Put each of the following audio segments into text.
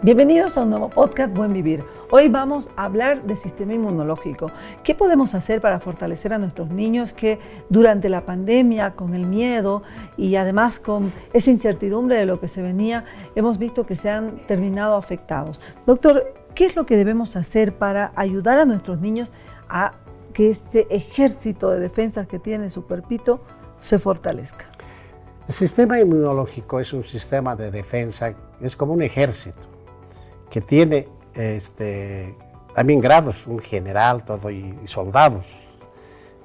Bienvenidos a un nuevo podcast Buen Vivir. Hoy vamos a hablar de sistema inmunológico. ¿Qué podemos hacer para fortalecer a nuestros niños que durante la pandemia, con el miedo y además con esa incertidumbre de lo que se venía, hemos visto que se han terminado afectados? Doctor, ¿qué es lo que debemos hacer para ayudar a nuestros niños a que este ejército de defensas que tiene su cuerpito se fortalezca? El sistema inmunológico es un sistema de defensa, es como un ejército que tiene este, también grados, un general, todo, y, soldados.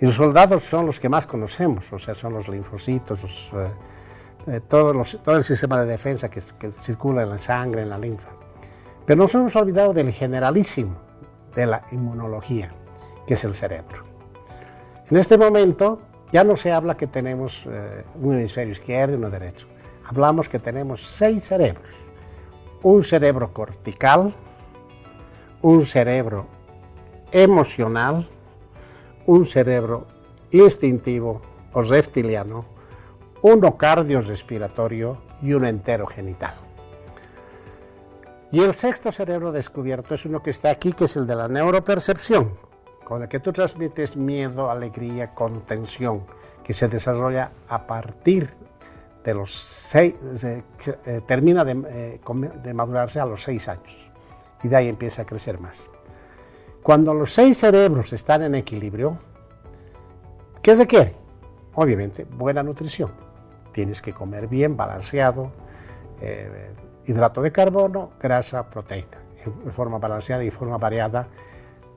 Y los soldados son los que más conocemos, o sea, son los linfocitos, eh, eh, todo, el sistema de defensa que, circula en la sangre, en la linfa. Pero nos hemos olvidado del generalísimo de la inmunología, que es el cerebro. En este momento ya no se habla que tenemos eh, un hemisferio izquierdo y uno derecho. Hablamos que tenemos seis cerebros un cerebro cortical, un cerebro emocional, un cerebro instintivo o reptiliano, uno cardiorrespiratorio y uno entero genital. Y el sexto cerebro descubierto es uno que está aquí, que es el de la neuropercepción, con el que tú transmites miedo, alegría, contención, que se desarrolla a partir de los seis, eh, termina eh, de, madurarse a los seis años y de ahí empieza a crecer más. Cuando los seis cerebros están en equilibrio, ¿qué se quiere? Obviamente, buena nutrición. Tienes que comer bien, balanceado, eh, hidrato de carbono, grasa, proteína, en forma balanceada y forma variada,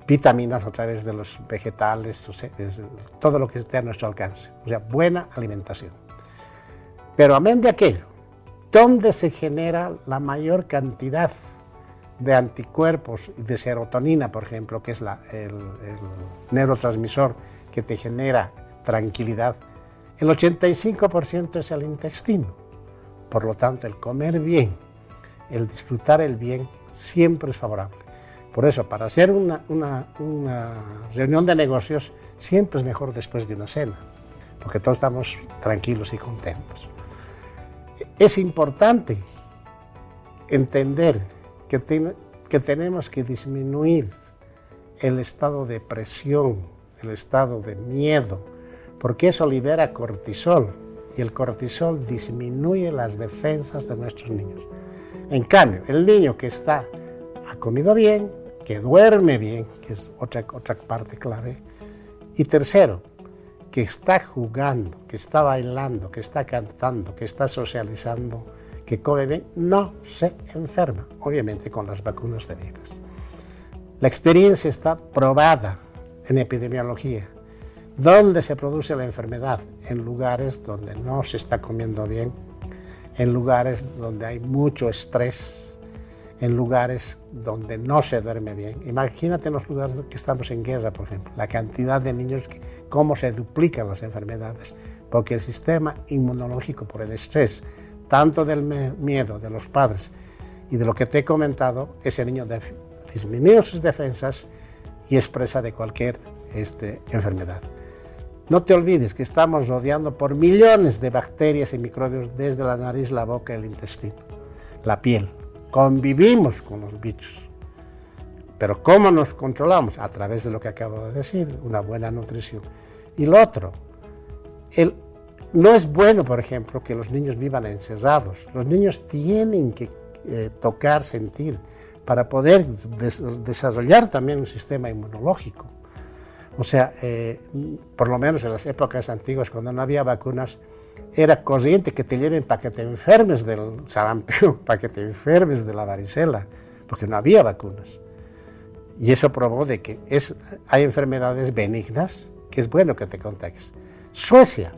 vitaminas a través de los vegetales, todo lo que esté a nuestro alcance. O sea, buena alimentación. Pero amén de aquello, ¿dónde se genera la mayor cantidad de anticuerpos y de serotonina, por ejemplo, que es el, neurotransmisor que te genera tranquilidad? El 85% es el intestino. Por lo tanto, el comer bien, el disfrutar el bien, siempre es favorable. Por eso, para hacer una, una reunión de negocios, siempre es mejor después de una cena, porque todos estamos tranquilos y contentos es importante entender que, tenemos que disminuir el estado de presión, el estado de miedo, porque eso libera cortisol y el cortisol disminuye las defensas de nuestros niños. En cambio, el niño que está, ha comido bien, que duerme bien, que es otra, otra parte clave, y tercero, que está jugando, que está bailando, que está cantando, que está socializando, que come bien, no se enferma, obviamente con las vacunas debidas. La experiencia está probada en epidemiología. ¿Dónde se produce la enfermedad? En lugares donde no se está comiendo bien, en lugares donde hay mucho estrés, en lugares donde no se duerme bien. Imagínate los lugares que estamos en guerra, por ejemplo, la cantidad de niños, que, cómo se duplican las enfermedades, porque el sistema inmunológico por el estrés, tanto del miedo de los padres y de lo que te he comentado, ese niño disminuye sus defensas y expresa de cualquier este, enfermedad. No te olvides que estamos rodeando por millones de bacterias y microbios desde la nariz, la boca el intestino, la piel, convivimos con los bichos. Pero ¿cómo nos controlamos? A través de lo que acabo de decir, una buena nutrición. Y lo otro, el, no es bueno, por ejemplo, que los niños vivan encerrados. Los niños tienen que eh, tocar, sentir, para poder desarrollar también un sistema inmunológico. O sea, eh, por lo menos en las épocas antiguas, cuando no había vacunas, era corriente que te lleven para que te enfermes del sarampión, para que te enfermes de la varicela, porque no había vacunas. Y eso probó de que es, hay enfermedades benignas que es bueno que te contagies. Suecia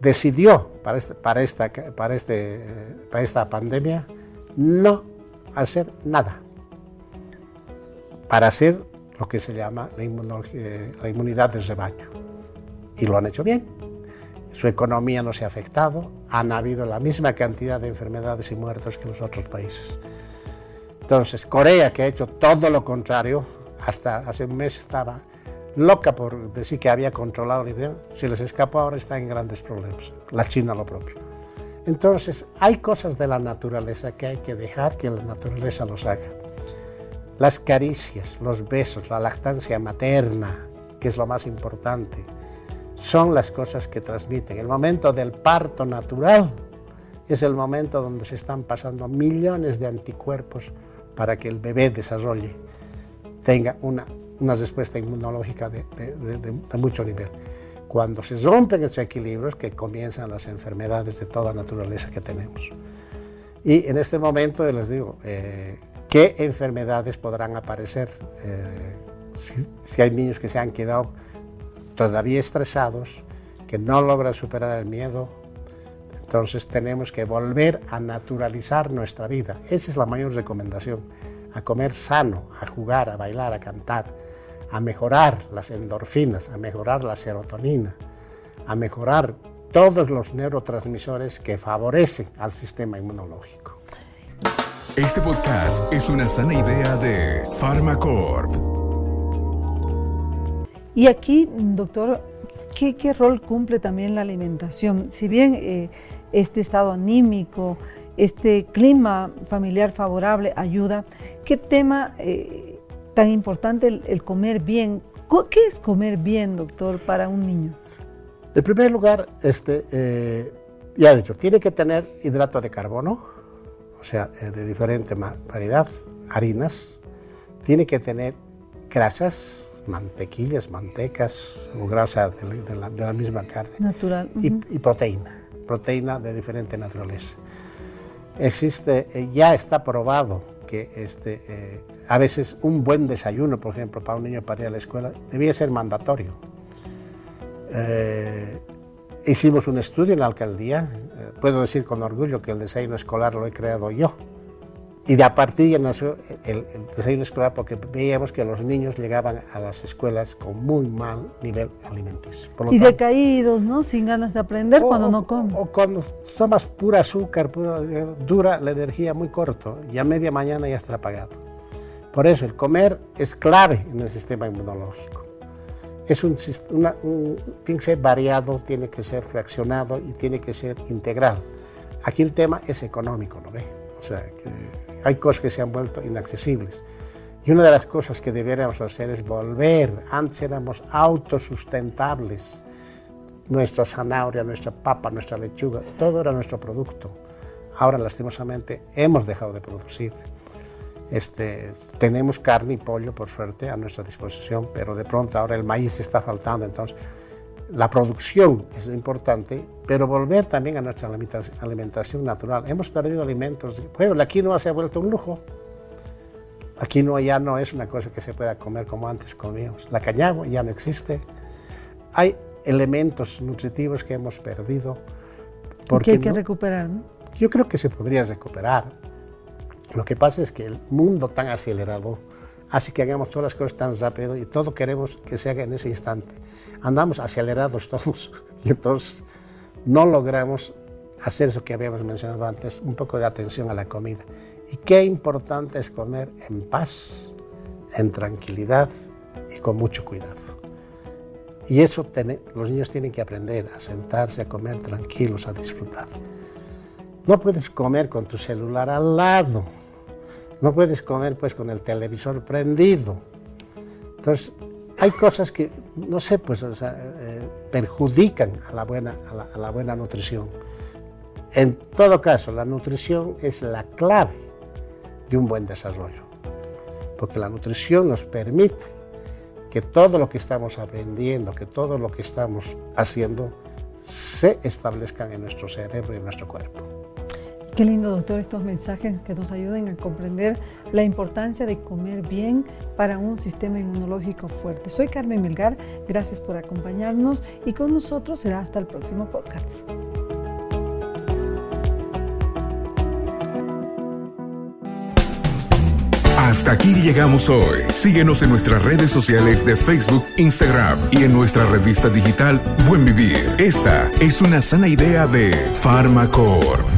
decidió para, este, para, esta, para, este, para esta pandemia no hacer nada, para hacer lo que se llama la, la inmunidad del rebaño. Y lo han hecho bien su economía no se ha afectado, han habido la misma cantidad de enfermedades y muertos que los otros países. Entonces, Corea, que ha hecho todo lo contrario, hasta hace un mes estaba loca por decir que había controlado el nivel, se les escapó ahora está en grandes problemas. La China lo propio. Entonces, hay cosas de la naturaleza que hay que dejar que la naturaleza los haga. Las caricias, los besos, la lactancia materna, que es lo más importante, son las cosas que transmiten. El momento del parto natural es el momento donde se están pasando millones de anticuerpos para que el bebé desarrolle, tenga una, una respuesta inmunológica de, mucho nivel. Cuando se rompen estos equilibrios, que comienzan las enfermedades de toda naturaleza que tenemos. Y en este momento les digo, eh, ¿qué enfermedades podrán aparecer eh, si hay niños que se han quedado todavía estresados, que no logran superar el miedo, entonces tenemos que volver a naturalizar nuestra vida. Esa es la mayor recomendación, a comer sano, a jugar, a bailar, a cantar, a mejorar las endorfinas, a mejorar la serotonina, a mejorar todos los neurotransmisores que favorecen al sistema inmunológico. Este podcast es una sana idea de Pharmacorp. Y aquí, doctor, ¿qué, rol cumple también la alimentación? Si bien eh, este estado anímico, este clima familiar favorable ayuda, ¿qué tema eh, tan importante el, comer bien? ¿Qué es comer bien, doctor, para un niño? En primer lugar, este, eh, ya he dicho, tiene que tener hidrato de carbono, o sea, de diferente variedad, harinas, tiene que tener grasas, mantequillas, mantecas o grasa de, la, misma carne. Natural. y, proteína, proteína de diferente naturaleza. Existe, eh, ya está probado que este, eh, a veces un buen desayuno, por ejemplo, para un niño para ir a la escuela, debía ser mandatorio. Eh, hicimos un estudio en la alcaldía, puedo decir con orgullo que el desayuno escolar lo he creado yo y de a partir de nació el, el, desayuno escolar porque veíamos que los niños llegaban a las escuelas con muy mal nivel alimenticio. y decaídos, ¿no? Sin ganas de aprender cuando no comen. O, cuando tomas pura azúcar, pura, dura la energía muy corto y a media mañana ya está apagado. Por eso el comer es clave en el sistema inmunológico. Es un, un, tiene que ser variado, tiene que ser fraccionado y tiene que ser integral. Aquí el tema es económico, ¿no ve? Hay cosas que se han vuelto inaccesibles. Y una de las cosas que deberíamos hacer es volver. Antes éramos autosustentables. Nuestra zanahoria, nuestra papa, nuestra lechuga, todo era nuestro producto. Ahora, lastimosamente, hemos dejado de producir. Este, tenemos carne y pollo, por suerte, a nuestra disposición, pero de pronto ahora el maíz está faltando. Entonces, la producción es importante, pero volver también a nuestra alimentación natural. Hemos perdido alimentos. Por ejemplo, la quinoa se ha vuelto un lujo. La quinoa ya no es una cosa que se pueda comer como antes comíamos. La cañagua ya no existe. Hay elementos nutritivos que hemos perdido. Porque hay que recuperar, ¿no? Yo creo que se podría recuperar. Lo que pasa es que el mundo tan acelerado hace que hagamos todas las cosas tan rápido y todo queremos que se haga en ese instante andamos acelerados todos y entonces no logramos hacer eso que habíamos mencionado antes, un poco de atención a la comida. Y qué importante es comer en paz, en tranquilidad y con mucho cuidado. Y eso los niños tienen que aprender a sentarse, a comer tranquilos, a disfrutar. No puedes comer con tu celular al lado. No puedes comer pues con el televisor prendido. Entonces, hay cosas que, no sé, pues eh, perjudican a la, buena, a la, buena nutrición. En todo caso, la nutrición es la clave de un buen desarrollo, porque la nutrición nos permite que todo lo que estamos aprendiendo, que todo lo que estamos haciendo, se establezcan en nuestro cerebro y en nuestro cuerpo. Qué lindo, doctor, estos mensajes que nos ayuden a comprender la importancia de comer bien para un sistema inmunológico fuerte. Soy Carmen Melgar, gracias por acompañarnos y con nosotros será hasta el próximo podcast. Hasta aquí llegamos hoy. Síguenos en nuestras redes sociales de Facebook, Instagram y en nuestra revista digital Buen Vivir. Esta es una sana idea de Farmacorp.